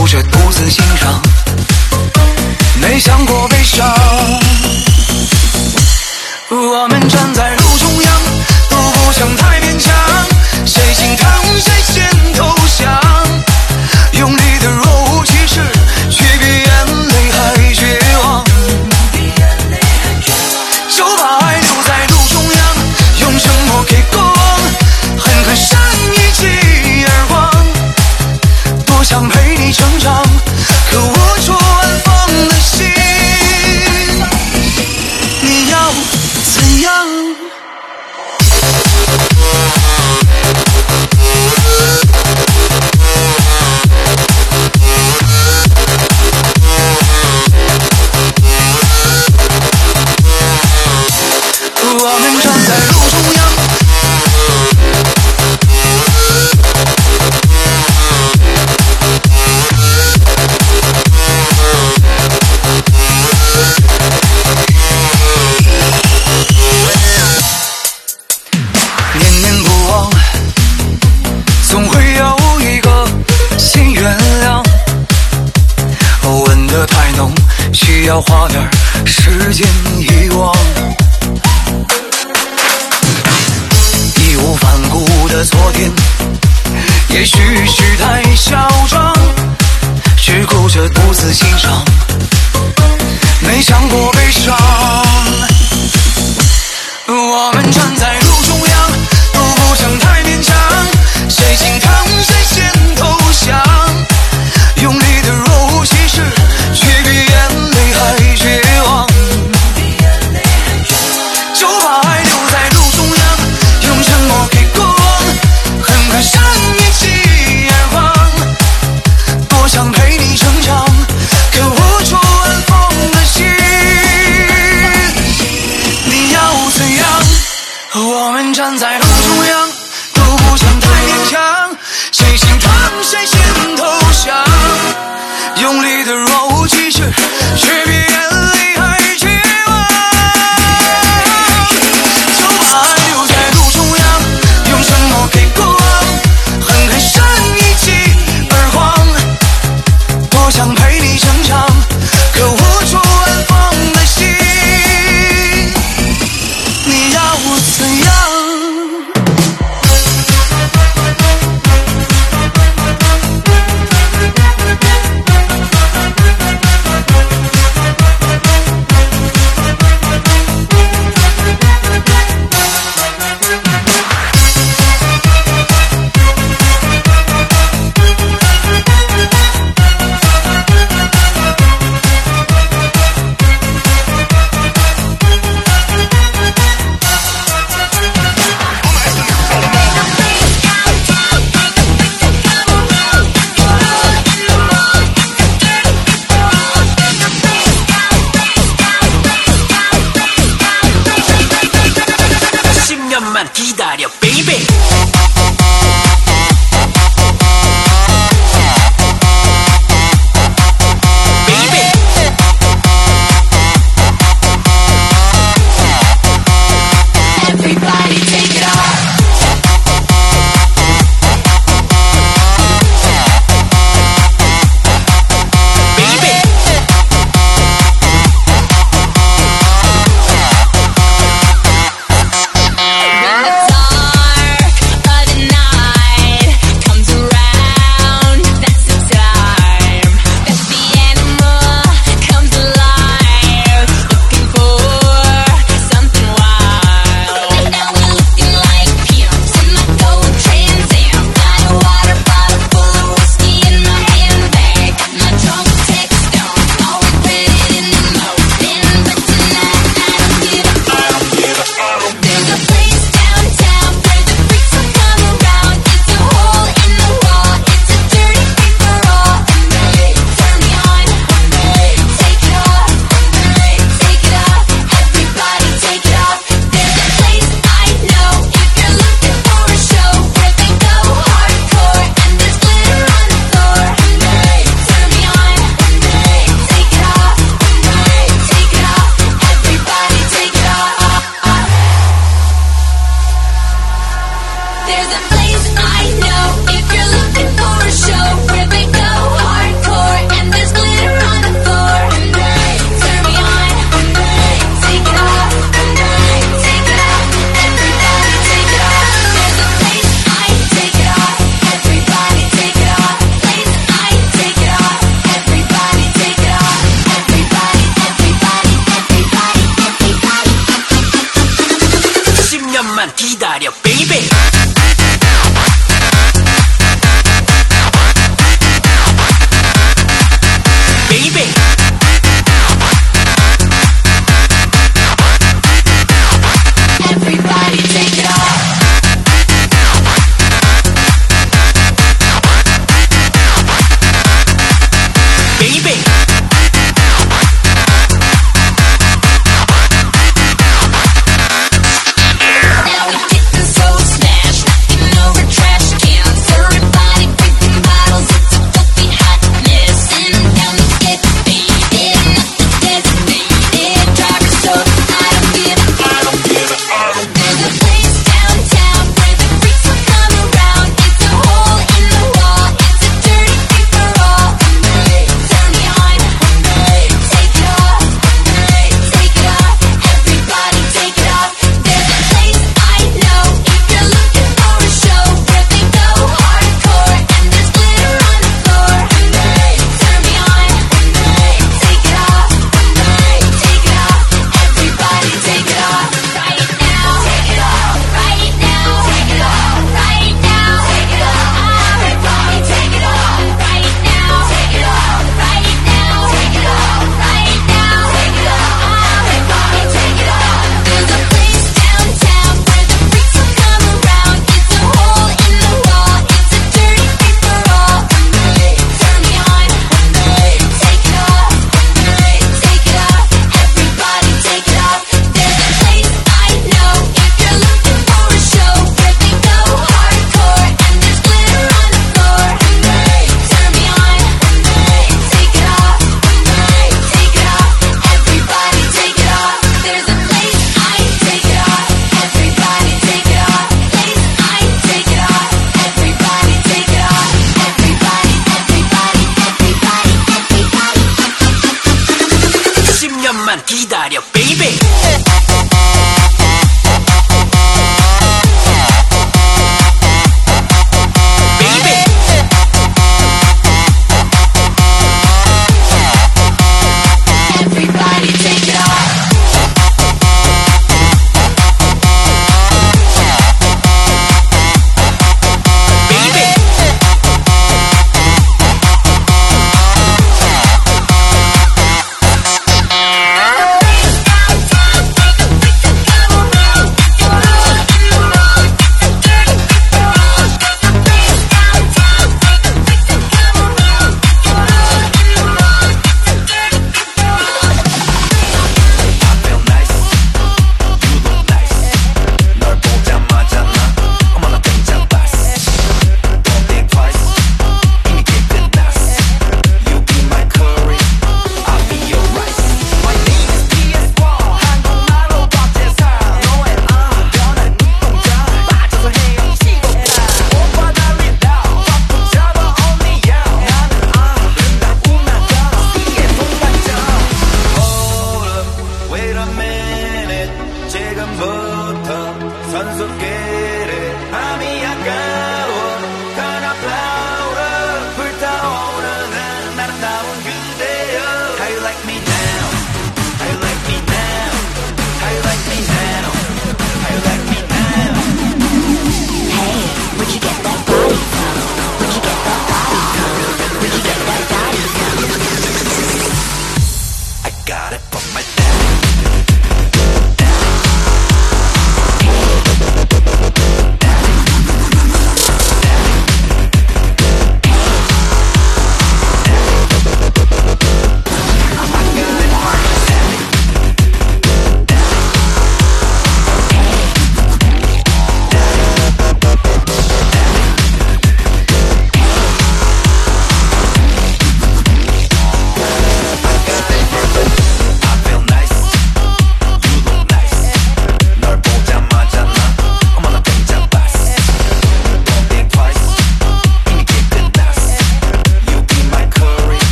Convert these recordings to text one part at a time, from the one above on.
哭着独自欣赏没想过悲伤我们站在路中央都不想太勉强谁心疼谁先投降用力的若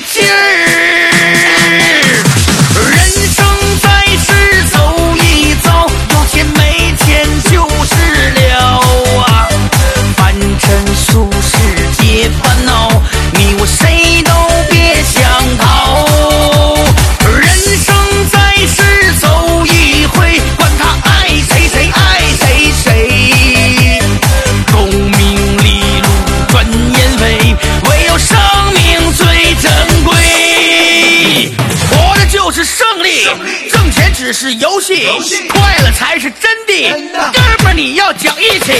until 是游戏。快乐才是真的，哥们儿你要讲义气。